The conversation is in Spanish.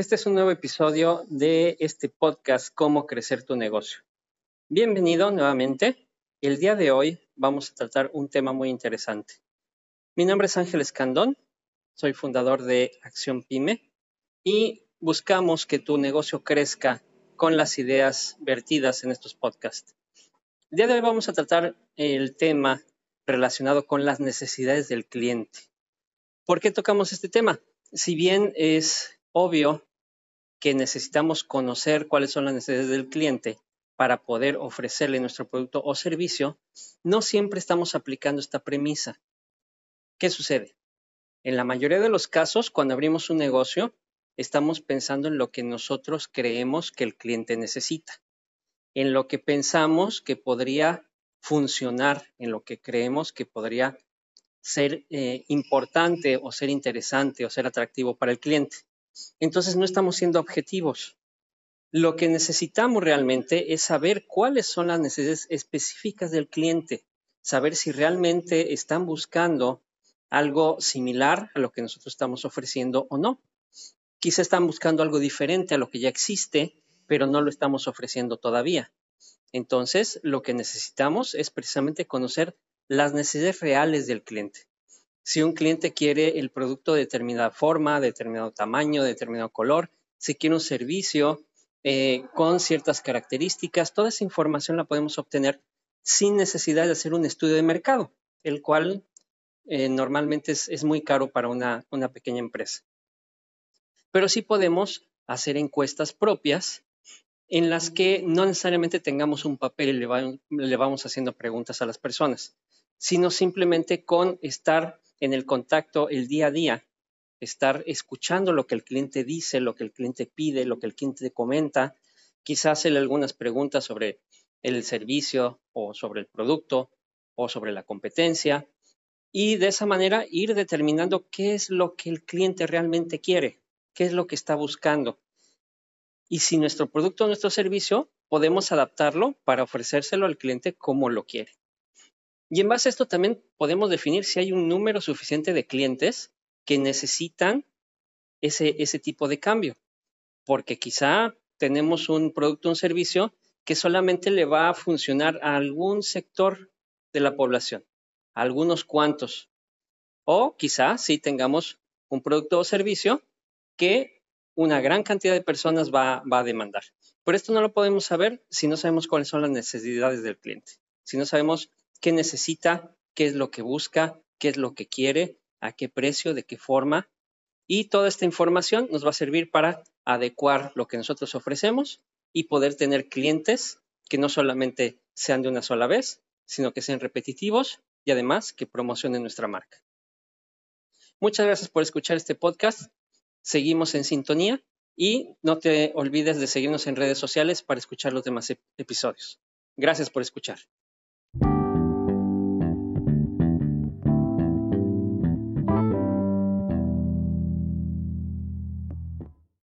Este es un nuevo episodio de este podcast Cómo crecer tu negocio. Bienvenido nuevamente. El día de hoy vamos a tratar un tema muy interesante. Mi nombre es Ángel Escandón, soy fundador de Acción Pyme y buscamos que tu negocio crezca con las ideas vertidas en estos podcasts. El día de hoy vamos a tratar el tema relacionado con las necesidades del cliente. ¿Por qué tocamos este tema? Si bien es obvio que necesitamos conocer cuáles son las necesidades del cliente para poder ofrecerle nuestro producto o servicio, no siempre estamos aplicando esta premisa. ¿Qué sucede? En la mayoría de los casos, cuando abrimos un negocio, estamos pensando en lo que nosotros creemos que el cliente necesita, en lo que pensamos que podría funcionar, en lo que creemos que podría ser eh, importante o ser interesante o ser atractivo para el cliente entonces no estamos siendo objetivos. Lo que necesitamos realmente es saber cuáles son las necesidades específicas del cliente, saber si realmente están buscando algo similar a lo que nosotros estamos ofreciendo o no. Quizá están buscando algo diferente a lo que ya existe, pero no lo estamos ofreciendo todavía. Entonces, lo que necesitamos es precisamente conocer las necesidades reales del cliente si un cliente quiere el producto de determinada forma, determinado tamaño, determinado color, si quiere un servicio eh, con ciertas características, toda esa información la podemos obtener sin necesidad de hacer un estudio de mercado, el cual eh, normalmente es, muy caro para una, pequeña empresa. Pero sí podemos hacer encuestas propias en las que no necesariamente tengamos un papel y le vamos haciendo preguntas a las personas, sino simplemente con estar en el contacto el día a día, estar escuchando lo que el cliente dice, lo que el cliente pide, lo que el cliente comenta, quizás hacerle algunas preguntas sobre el servicio o sobre el producto o sobre la competencia y de esa manera ir determinando qué es lo que el cliente realmente quiere, qué es lo que está buscando. Y si nuestro producto o nuestro servicio podemos adaptarlo para ofrecérselo al cliente como lo quiere. Y en base a esto también podemos definir si hay un número suficiente de clientes que necesitan ese, ese tipo de cambio. Porque quizá tenemos un producto un servicio que solamente le va a funcionar a algún sector de la población, a algunos cuantos. O quizá sí tengamos un producto o servicio que una gran cantidad de personas va, va a demandar. Pero esto no lo podemos saber si no sabemos cuáles son las necesidades del cliente, si no sabemos qué necesita, qué es lo que busca, qué es lo que quiere, a qué precio, de qué forma. Y toda esta información nos va a servir para adecuar lo que nosotros ofrecemos y poder tener clientes que no solamente sean de una sola vez, sino que sean repetitivos y además que promocionen nuestra marca. Muchas gracias por escuchar este podcast. Seguimos en sintonía y no te olvides de seguirnos en redes sociales para escuchar los demás episodios. Gracias por escuchar.